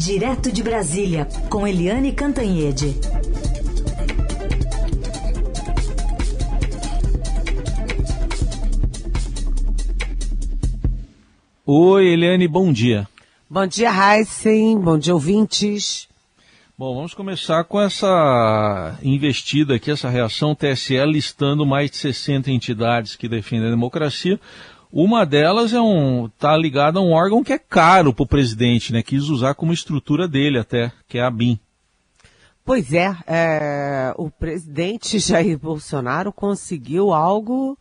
Direto de Brasília, com Eliane Cantanhede. Oi, Eliane, bom dia. Bom dia, Heisen. Bom dia, ouvintes. Bom, vamos começar com essa investida aqui, essa reação TSE listando mais de 60 entidades que defendem a democracia. Uma delas é um está ligada a um órgão que é caro para o presidente, né? Quis usar como estrutura dele até, que é a BIM. Pois é, é o presidente Jair Bolsonaro conseguiu algo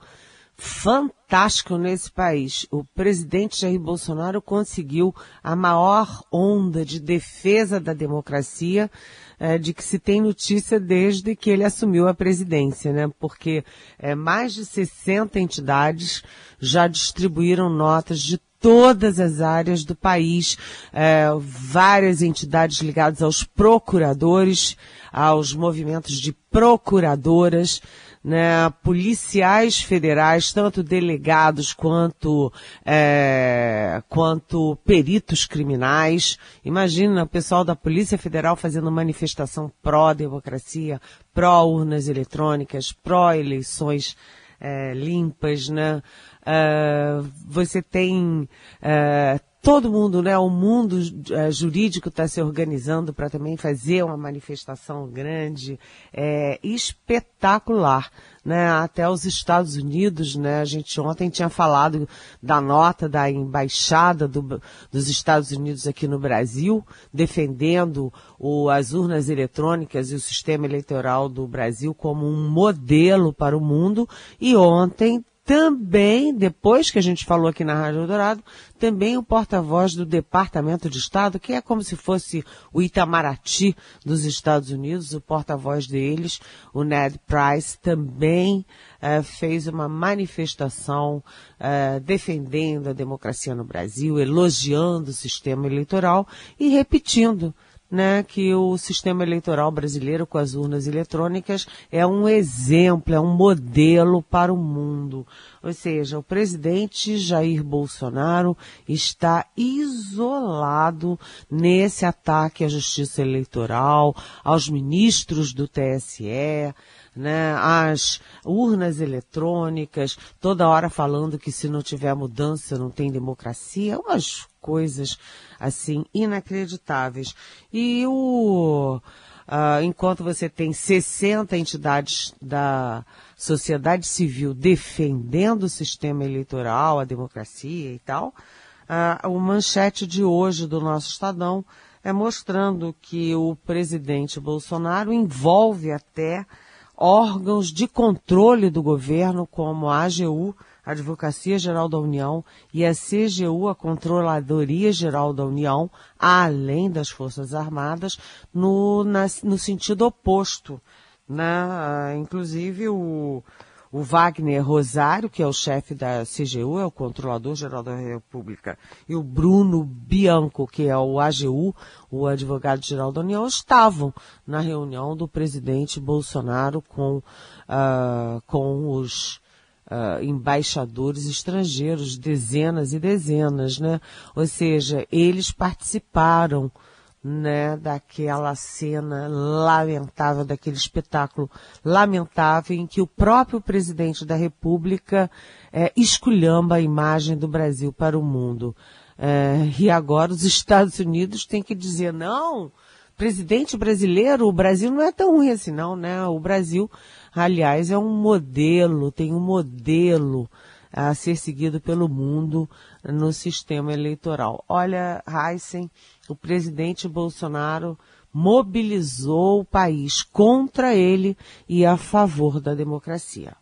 fantástico nesse país. O presidente Jair Bolsonaro conseguiu a maior onda de defesa da democracia é, de que se tem notícia desde que ele assumiu a presidência, né? Porque é, mais de 60 entidades já distribuíram notas de todas as áreas do país, é, várias entidades ligadas aos procuradores, aos movimentos de procuradoras, né, policiais federais, tanto delegados quanto, é, quanto peritos criminais. Imagina o pessoal da Polícia Federal fazendo manifestação pró-democracia, pró-urnas eletrônicas, pró-eleições é, limpas, né? Uh, você tem uh, todo mundo, né? O mundo uh, jurídico está se organizando para também fazer uma manifestação grande, é, espetacular, né? Até os Estados Unidos, né? A gente ontem tinha falado da nota da embaixada do, dos Estados Unidos aqui no Brasil, defendendo o, as urnas eletrônicas e o sistema eleitoral do Brasil como um modelo para o mundo. E ontem também, depois que a gente falou aqui na Rádio Dourado, também o porta-voz do Departamento de Estado, que é como se fosse o Itamaraty dos Estados Unidos, o porta-voz deles, o Ned Price, também uh, fez uma manifestação uh, defendendo a democracia no Brasil, elogiando o sistema eleitoral e repetindo né, que o sistema eleitoral brasileiro com as urnas eletrônicas é um exemplo, é um modelo para o mundo. Ou seja, o presidente Jair Bolsonaro está isolado nesse ataque à justiça eleitoral, aos ministros do TSE, né, as urnas eletrônicas, toda hora falando que se não tiver mudança não tem democracia, umas coisas assim inacreditáveis. E o uh, enquanto você tem 60 entidades da sociedade civil defendendo o sistema eleitoral, a democracia e tal, uh, o manchete de hoje do nosso Estadão é mostrando que o presidente Bolsonaro envolve até órgãos de controle do governo, como a AGU, a Advocacia Geral da União, e a CGU, a Controladoria Geral da União, além das Forças Armadas, no, na, no sentido oposto. Né? Ah, inclusive o, o Wagner Rosário, que é o chefe da CGU, é o Controlador Geral da República, e o Bruno Bianco, que é o AGU, o Advogado Geral da União, estavam na reunião do presidente Bolsonaro com, uh, com os uh, embaixadores estrangeiros, dezenas e dezenas, né? Ou seja, eles participaram né, daquela cena lamentável, daquele espetáculo lamentável em que o próprio presidente da República é, esculhamba a imagem do Brasil para o mundo. É, e agora os Estados Unidos têm que dizer, não, presidente brasileiro, o Brasil não é tão ruim assim não, né? O Brasil, aliás, é um modelo, tem um modelo a ser seguido pelo mundo no sistema eleitoral. Olha, Heisen, o presidente Bolsonaro mobilizou o país contra ele e a favor da democracia.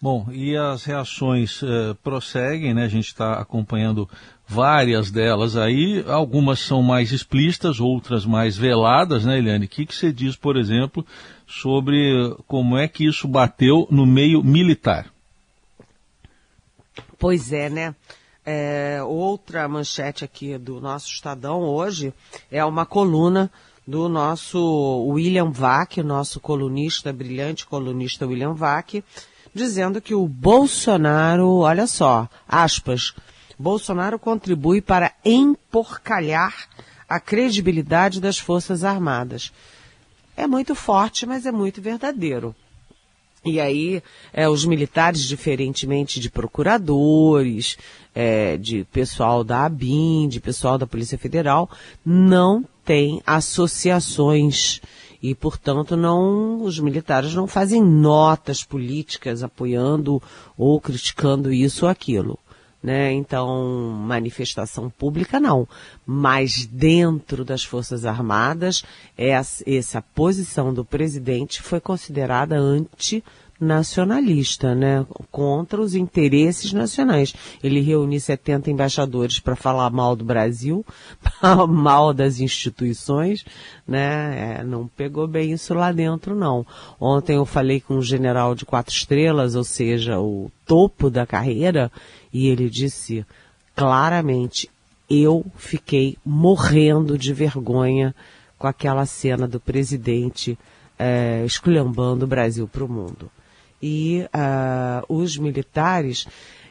Bom, e as reações uh, prosseguem, né? A gente está acompanhando várias delas aí. Algumas são mais explícitas, outras mais veladas, né, Eliane? O que, que você diz, por exemplo, sobre como é que isso bateu no meio militar? Pois é, né? É, outra manchete aqui do nosso Estadão hoje é uma coluna do nosso William Vac, nosso colunista, brilhante colunista William Vac, dizendo que o Bolsonaro, olha só, aspas, Bolsonaro contribui para emporcalhar a credibilidade das Forças Armadas. É muito forte, mas é muito verdadeiro. E aí, é, os militares, diferentemente de procuradores, é, de pessoal da ABIN, de pessoal da Polícia Federal, não têm associações e, portanto, não, os militares não fazem notas políticas apoiando ou criticando isso ou aquilo. Né? Então, manifestação pública não. Mas dentro das Forças Armadas, essa, essa posição do presidente foi considerada anti nacionalista, né? Contra os interesses nacionais. Ele reuniu 70 embaixadores para falar mal do Brasil, mal das instituições, né? É, não pegou bem isso lá dentro, não. Ontem eu falei com um general de quatro estrelas, ou seja, o topo da carreira, e ele disse claramente, eu fiquei morrendo de vergonha com aquela cena do presidente é, esculhambando o Brasil para o mundo e uh, os militares.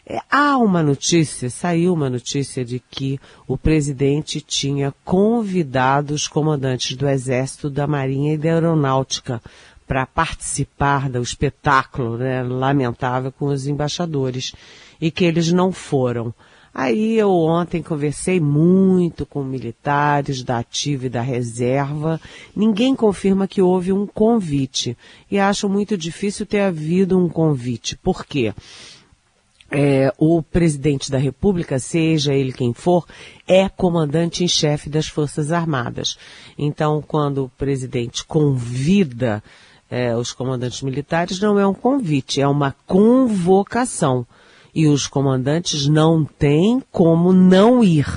É, há uma notícia, saiu uma notícia de que o presidente tinha convidado os comandantes do Exército, da Marinha e da Aeronáutica para participar do espetáculo né, lamentável com os embaixadores e que eles não foram. Aí eu ontem conversei muito com militares da ativa e da reserva. Ninguém confirma que houve um convite. E acho muito difícil ter havido um convite. Por quê? É, o presidente da República, seja ele quem for, é comandante em chefe das Forças Armadas. Então, quando o presidente convida é, os comandantes militares, não é um convite, é uma convocação e os comandantes não têm como não ir,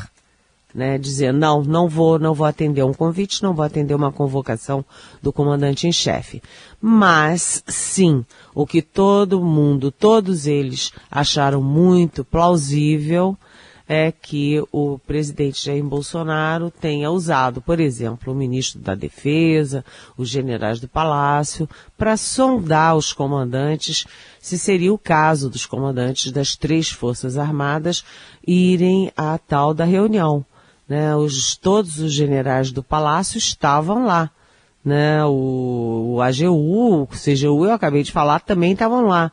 né? Dizer, não, não vou, não vou atender um convite, não vou atender uma convocação do comandante em chefe. Mas, sim, o que todo mundo, todos eles acharam muito plausível é que o presidente Jair Bolsonaro tenha usado, por exemplo, o ministro da Defesa, os generais do Palácio, para sondar os comandantes se seria o caso dos comandantes das três Forças Armadas irem à tal da reunião. Né? Os, todos os generais do Palácio estavam lá. Né? O, o AGU, o CGU, eu acabei de falar, também estavam lá.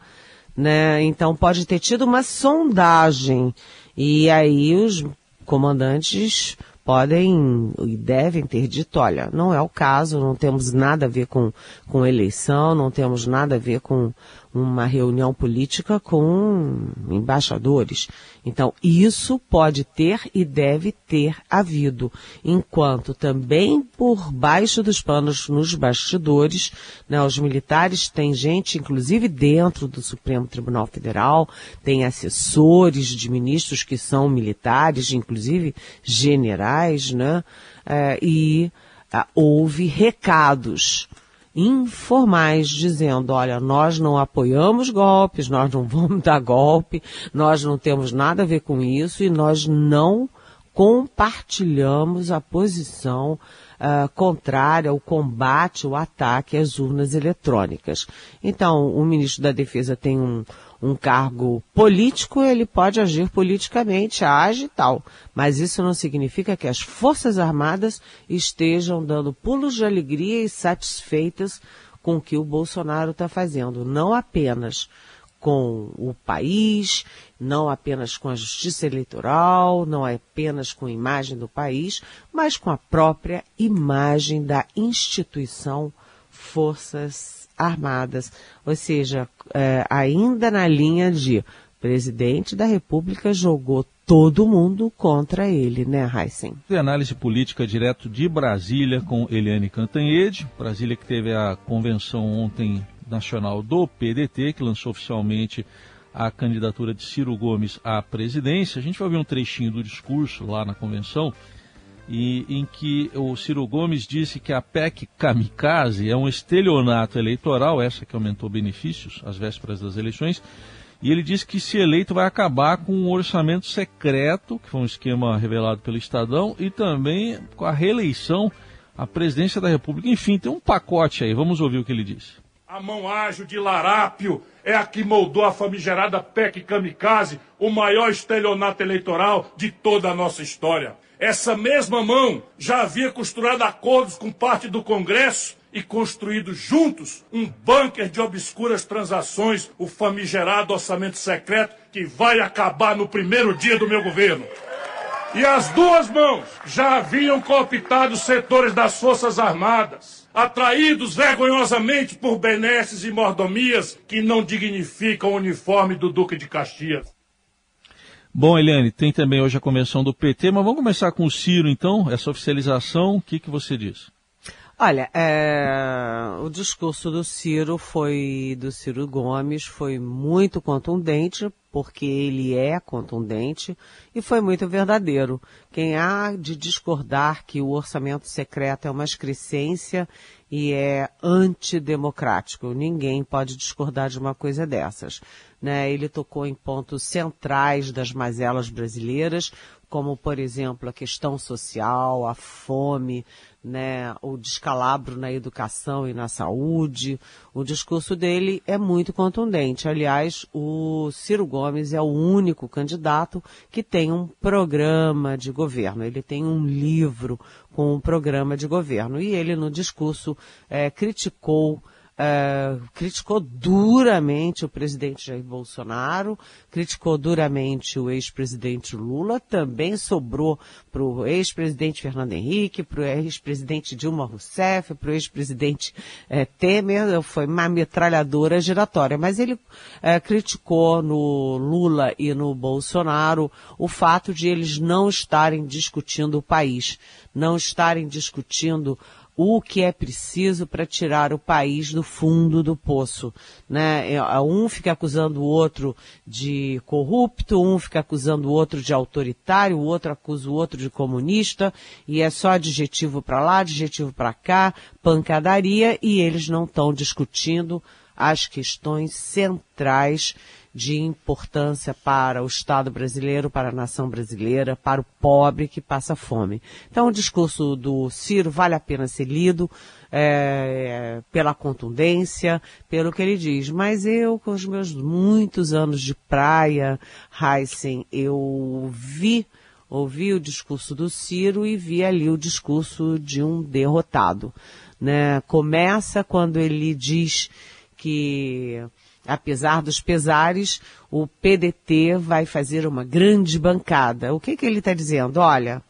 Né? Então pode ter tido uma sondagem e aí os comandantes podem e devem ter dito, olha, não é o caso, não temos nada a ver com, com eleição, não temos nada a ver com uma reunião política com embaixadores. Então, isso pode ter e deve ter havido, enquanto também por baixo dos panos, nos bastidores, né, os militares têm gente, inclusive dentro do Supremo Tribunal Federal, tem assessores de ministros que são militares, inclusive generais, né, é, e ah, houve recados informais dizendo, olha, nós não apoiamos golpes, nós não vamos dar golpe, nós não temos nada a ver com isso e nós não compartilhamos a posição uh, contrária ao combate, o ataque às urnas eletrônicas. Então, o ministro da Defesa tem um, um cargo político, ele pode agir politicamente, age e tal. Mas isso não significa que as Forças Armadas estejam dando pulos de alegria e satisfeitas com o que o Bolsonaro está fazendo. Não apenas com o país, não apenas com a justiça eleitoral, não apenas com a imagem do país, mas com a própria imagem da instituição Forças armadas, ou seja, é, ainda na linha de presidente da República jogou todo mundo contra ele, né, Heisen? Análise política direto de Brasília com Eliane Cantanhede. Brasília que teve a convenção ontem nacional do PDT, que lançou oficialmente a candidatura de Ciro Gomes à presidência. A gente vai ver um trechinho do discurso lá na convenção e em que o Ciro Gomes disse que a PEC kamikaze é um estelionato eleitoral, essa que aumentou benefícios às vésperas das eleições, e ele disse que se eleito vai acabar com o um orçamento secreto, que foi um esquema revelado pelo Estadão, e também com a reeleição à presidência da República. Enfim, tem um pacote aí, vamos ouvir o que ele disse. A mão ágil de Larápio é a que moldou a famigerada PEC kamikaze, o maior estelionato eleitoral de toda a nossa história essa mesma mão já havia costurado acordos com parte do Congresso e construído juntos um bunker de obscuras transações, o famigerado orçamento secreto, que vai acabar no primeiro dia do meu governo. E as duas mãos já haviam cooptado setores das Forças Armadas, atraídos vergonhosamente por benesses e mordomias que não dignificam o uniforme do Duque de Caxias. Bom, Eliane, tem também hoje a convenção do PT, mas vamos começar com o Ciro, então, essa oficialização, o que, que você diz? Olha, é, o discurso do Ciro foi, do Ciro Gomes, foi muito contundente, porque ele é contundente e foi muito verdadeiro. Quem há de discordar que o orçamento secreto é uma excrescência e é antidemocrático, ninguém pode discordar de uma coisa dessas. Né? Ele tocou em pontos centrais das mazelas brasileiras, como, por exemplo, a questão social, a fome, né, o descalabro na educação e na saúde. O discurso dele é muito contundente. Aliás, o Ciro Gomes é o único candidato que tem um programa de governo. Ele tem um livro com um programa de governo. E ele, no discurso, é, criticou Uh, criticou duramente o presidente Jair Bolsonaro, criticou duramente o ex-presidente Lula, também sobrou para o ex-presidente Fernando Henrique, para o ex-presidente Dilma Rousseff, para o ex-presidente uh, Temer, foi uma metralhadora giratória. Mas ele uh, criticou no Lula e no Bolsonaro o fato de eles não estarem discutindo o país, não estarem discutindo o que é preciso para tirar o país do fundo do poço. Né? É, um fica acusando o outro de corrupto, um fica acusando o outro de autoritário, o outro acusa o outro de comunista, e é só adjetivo para lá, adjetivo para cá, pancadaria, e eles não estão discutindo as questões centrais de importância para o Estado brasileiro, para a nação brasileira, para o pobre que passa fome. Então, o discurso do Ciro vale a pena ser lido é, pela contundência, pelo que ele diz. Mas eu, com os meus muitos anos de praia, Heisen, eu vi ouvi o discurso do Ciro e vi ali o discurso de um derrotado. Né? Começa quando ele diz que apesar dos pesares, o PDT vai fazer uma grande bancada. O que, que ele está dizendo? Olha,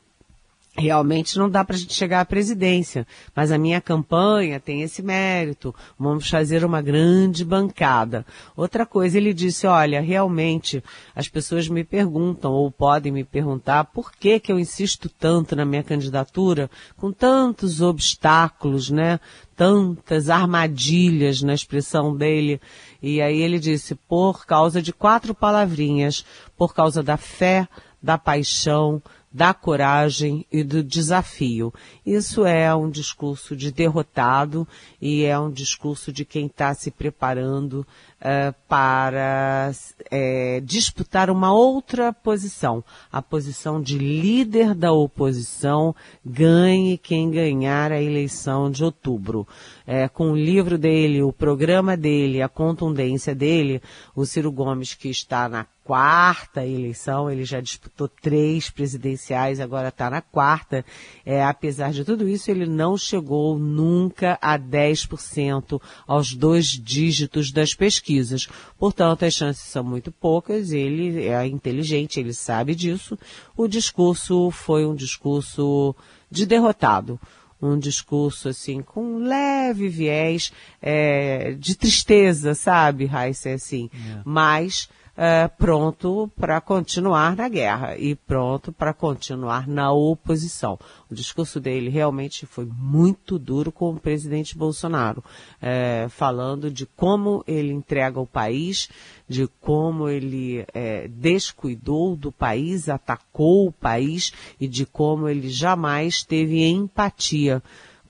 realmente não dá para a gente chegar à presidência, mas a minha campanha tem esse mérito, vamos fazer uma grande bancada. Outra coisa, ele disse, olha, realmente as pessoas me perguntam ou podem me perguntar por que que eu insisto tanto na minha candidatura com tantos obstáculos, né? Tantas armadilhas na expressão dele. E aí ele disse, por causa de quatro palavrinhas, por causa da fé, da paixão, da coragem e do desafio. Isso é um discurso de derrotado e é um discurso de quem está se preparando uh, para uh, disputar uma outra posição, a posição de líder da oposição, ganhe quem ganhar a eleição de outubro. Uh, com o livro dele, o programa dele, a contundência dele, o Ciro Gomes, que está na quarta eleição, ele já disputou três presidenciais, agora está na quarta. É, apesar de tudo isso, ele não chegou nunca a 10% aos dois dígitos das pesquisas. Portanto, as chances são muito poucas, ele é inteligente, ele sabe disso. O discurso foi um discurso de derrotado um discurso assim com um leve viés é, de tristeza, sabe, Raíssa, assim, é. mas uh, pronto para continuar na guerra e pronto para continuar na oposição. O discurso dele realmente foi muito duro com o presidente Bolsonaro, uh, falando de como ele entrega o país, de como ele uh, descuidou do país, atacou o país e de como ele jamais teve empatia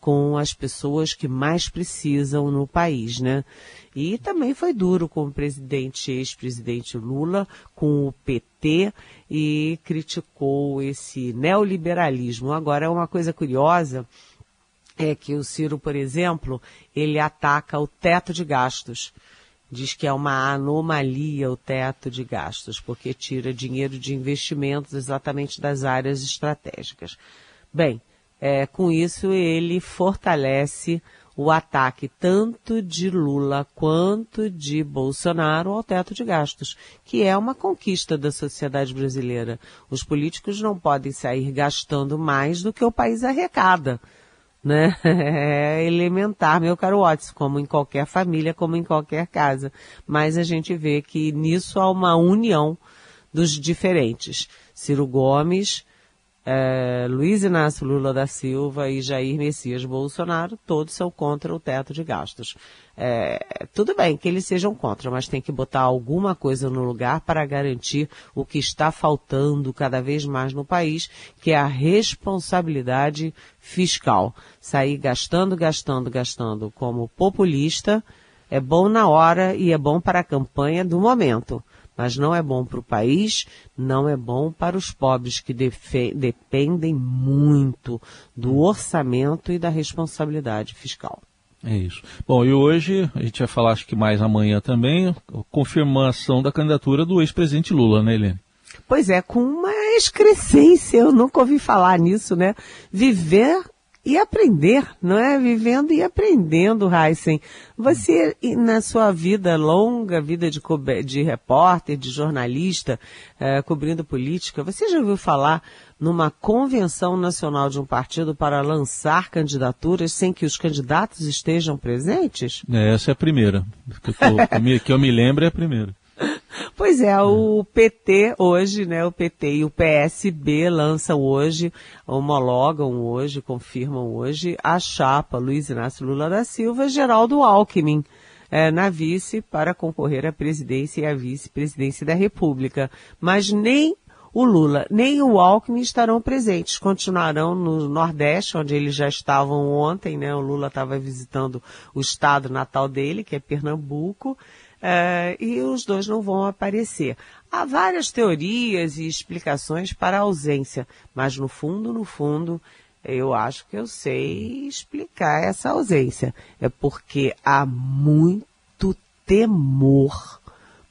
com as pessoas que mais precisam no país, né? E também foi duro com o presidente, ex-presidente Lula, com o PT e criticou esse neoliberalismo. Agora, uma coisa curiosa é que o Ciro, por exemplo, ele ataca o teto de gastos. diz que é uma anomalia o teto de gastos, porque tira dinheiro de investimentos exatamente das áreas estratégicas. Bem, é, com isso ele fortalece o ataque tanto de Lula quanto de Bolsonaro ao teto de gastos, que é uma conquista da sociedade brasileira. Os políticos não podem sair gastando mais do que o país arrecada né? É elementar, meu caro Watson, como em qualquer família, como em qualquer casa. Mas a gente vê que nisso há uma união dos diferentes. Ciro Gomes, é, Luiz Inácio Lula da Silva e Jair Messias Bolsonaro, todos são contra o teto de gastos. É, tudo bem que eles sejam contra, mas tem que botar alguma coisa no lugar para garantir o que está faltando cada vez mais no país, que é a responsabilidade fiscal. Sair gastando, gastando, gastando como populista é bom na hora e é bom para a campanha do momento mas não é bom para o país, não é bom para os pobres que dependem muito do orçamento e da responsabilidade fiscal. É isso. Bom, e hoje, a gente vai falar acho que mais amanhã também, confirmação da candidatura do ex-presidente Lula, né, Helene? Pois é, com uma excrescência, eu nunca ouvi falar nisso, né? Viver e aprender, não é? Vivendo e aprendendo, Heisen. Você, na sua vida longa, vida de, de repórter, de jornalista, eh, cobrindo política, você já ouviu falar numa convenção nacional de um partido para lançar candidaturas sem que os candidatos estejam presentes? É, essa é a primeira. Que eu, que eu me, que eu me lembro é a primeira. Pois é, o PT hoje, né, o PT e o PSB lançam hoje, homologam hoje, confirmam hoje a chapa Luiz Inácio Lula da Silva, Geraldo Alckmin, é, na vice para concorrer à presidência e à vice-presidência da República. Mas nem o Lula nem o Alckmin estarão presentes, continuarão no Nordeste, onde eles já estavam ontem, né? O Lula estava visitando o estado natal dele, que é Pernambuco, Uh, e os dois não vão aparecer. Há várias teorias e explicações para a ausência, mas no fundo, no fundo, eu acho que eu sei explicar essa ausência. É porque há muito temor,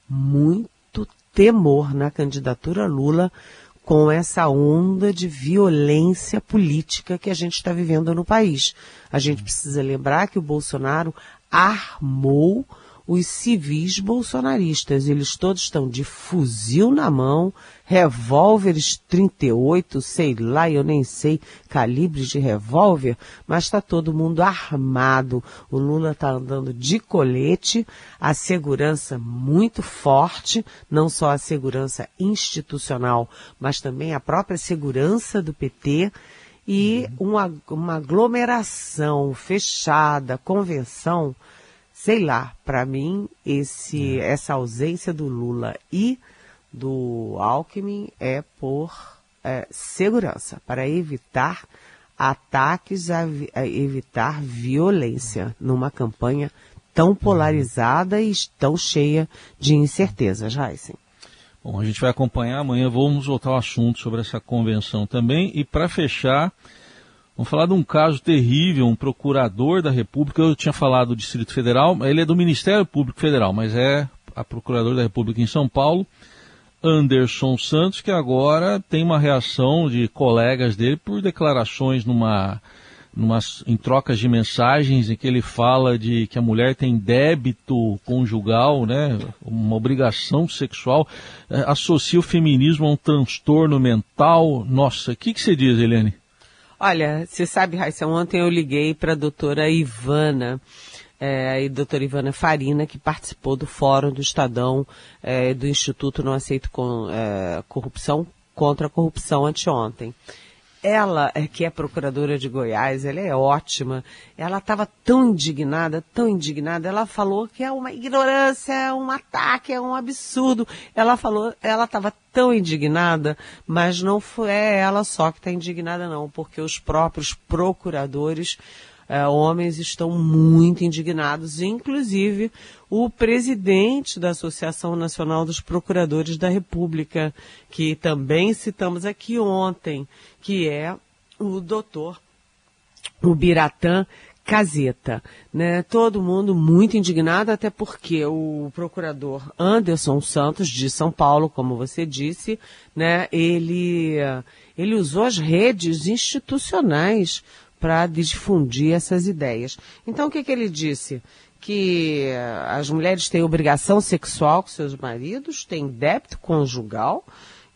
muito temor na candidatura Lula com essa onda de violência política que a gente está vivendo no país. A gente precisa lembrar que o Bolsonaro armou os civis bolsonaristas. Eles todos estão de fuzil na mão, revólveres 38, sei lá, eu nem sei, calibres de revólver, mas está todo mundo armado. O Lula está andando de colete, a segurança muito forte, não só a segurança institucional, mas também a própria segurança do PT e uma, uma aglomeração fechada, convenção sei lá, para mim esse é. essa ausência do Lula e do Alckmin é por é, segurança, para evitar ataques, a, a evitar violência numa campanha tão polarizada e tão cheia de incertezas, Heisen. Bom, a gente vai acompanhar amanhã, vamos voltar ao assunto sobre essa convenção também. E para fechar, Vamos falar de um caso terrível, um procurador da República, eu tinha falado do Distrito Federal, ele é do Ministério Público Federal, mas é a procurador da República em São Paulo, Anderson Santos, que agora tem uma reação de colegas dele por declarações numa, numa, em trocas de mensagens em que ele fala de que a mulher tem débito conjugal, né, uma obrigação sexual, é, associa o feminismo a um transtorno mental. Nossa, o que, que você diz, Helene? Olha, você sabe, Raíssa, ontem eu liguei para a doutora Ivana, é, a doutora Ivana Farina, que participou do Fórum do Estadão é, do Instituto Não Aceito com, é, Corrupção contra a Corrupção anteontem ela, é, que é procuradora de Goiás, ela é ótima. Ela estava tão indignada, tão indignada. Ela falou que é uma ignorância, é um ataque, é um absurdo. Ela falou, ela estava tão indignada, mas não foi é ela só que está indignada, não, porque os próprios procuradores é, homens estão muito indignados, inclusive o presidente da Associação Nacional dos Procuradores da República, que também citamos aqui ontem, que é o doutor Ubiratã caseta, né? Todo mundo muito indignado, até porque o procurador Anderson Santos de São Paulo, como você disse, né? Ele ele usou as redes institucionais para difundir essas ideias. Então o que, que ele disse? Que as mulheres têm obrigação sexual com seus maridos, têm débito conjugal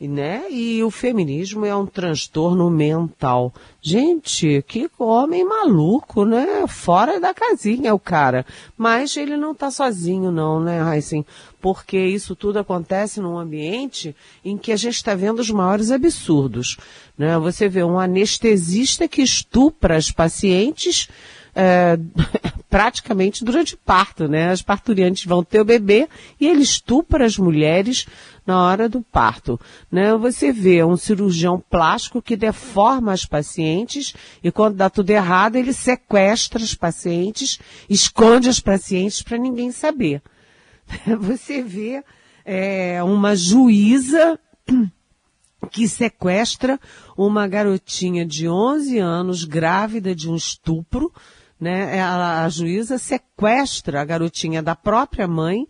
né? E o feminismo é um transtorno mental. Gente, que homem maluco, né? Fora da casinha o cara. Mas ele não está sozinho não, né, Heisen? Porque isso tudo acontece num ambiente em que a gente está vendo os maiores absurdos, né? Você vê um anestesista que estupra as pacientes é, praticamente durante parto, né? As parturiantes vão ter o bebê e ele estupra as mulheres na hora do parto. Né? Você vê um cirurgião plástico que deforma as pacientes e quando dá tudo errado, ele sequestra as pacientes, esconde as pacientes para ninguém saber. Você vê é, uma juíza que sequestra uma garotinha de 11 anos grávida de um estupro, né? A, a juíza sequestra a garotinha da própria mãe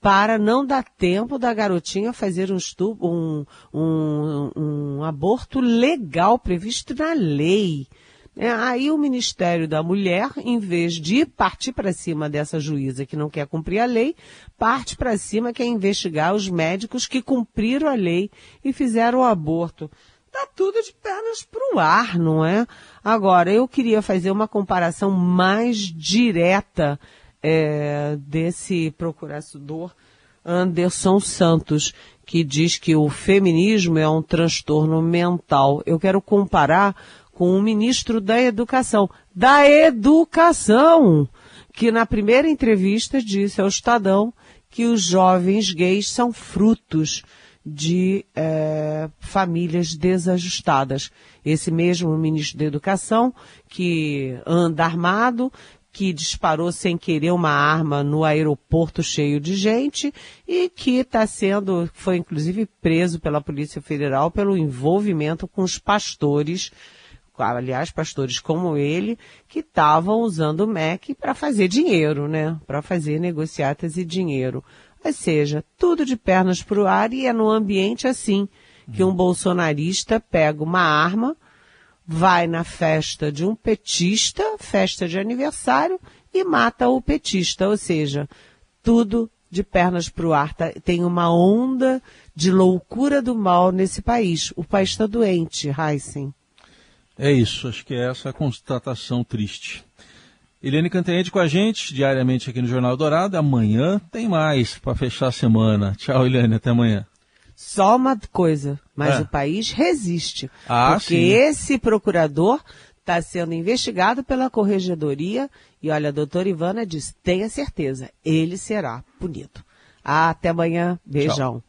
para não dar tempo da garotinha fazer um, estupro, um, um, um aborto legal previsto na lei. É, aí o Ministério da Mulher, em vez de partir para cima dessa juíza que não quer cumprir a lei, parte para cima quer investigar os médicos que cumpriram a lei e fizeram o aborto. Tá tudo de pernas para o ar, não é? Agora, eu queria fazer uma comparação mais direta é, desse procurador Anderson Santos, que diz que o feminismo é um transtorno mental. Eu quero comparar com o ministro da Educação. Da Educação! Que na primeira entrevista disse ao Estadão que os jovens gays são frutos de é, famílias desajustadas. Esse mesmo ministro da Educação, que anda armado, que disparou sem querer uma arma no aeroporto cheio de gente e que está sendo, foi inclusive preso pela Polícia Federal pelo envolvimento com os pastores, aliás, pastores como ele, que estavam usando o MEC para fazer dinheiro, né? Para fazer negociatas e dinheiro. Ou seja, tudo de pernas para o ar e é num ambiente assim que um bolsonarista pega uma arma, vai na festa de um petista, festa de aniversário, e mata o petista. Ou seja, tudo de pernas para o ar. Tá, tem uma onda de loucura do mal nesse país. O país está doente, Heisen. É isso, acho que é essa a constatação triste. Eliane Cantanhede com a gente, diariamente aqui no Jornal Dourado. Amanhã tem mais para fechar a semana. Tchau, Eliane, até amanhã. Só uma coisa, mas é. o país resiste. Ah, porque sim. esse procurador está sendo investigado pela corregedoria e olha, a doutora Ivana diz, tenha certeza, ele será punido. Até amanhã, beijão. Tchau.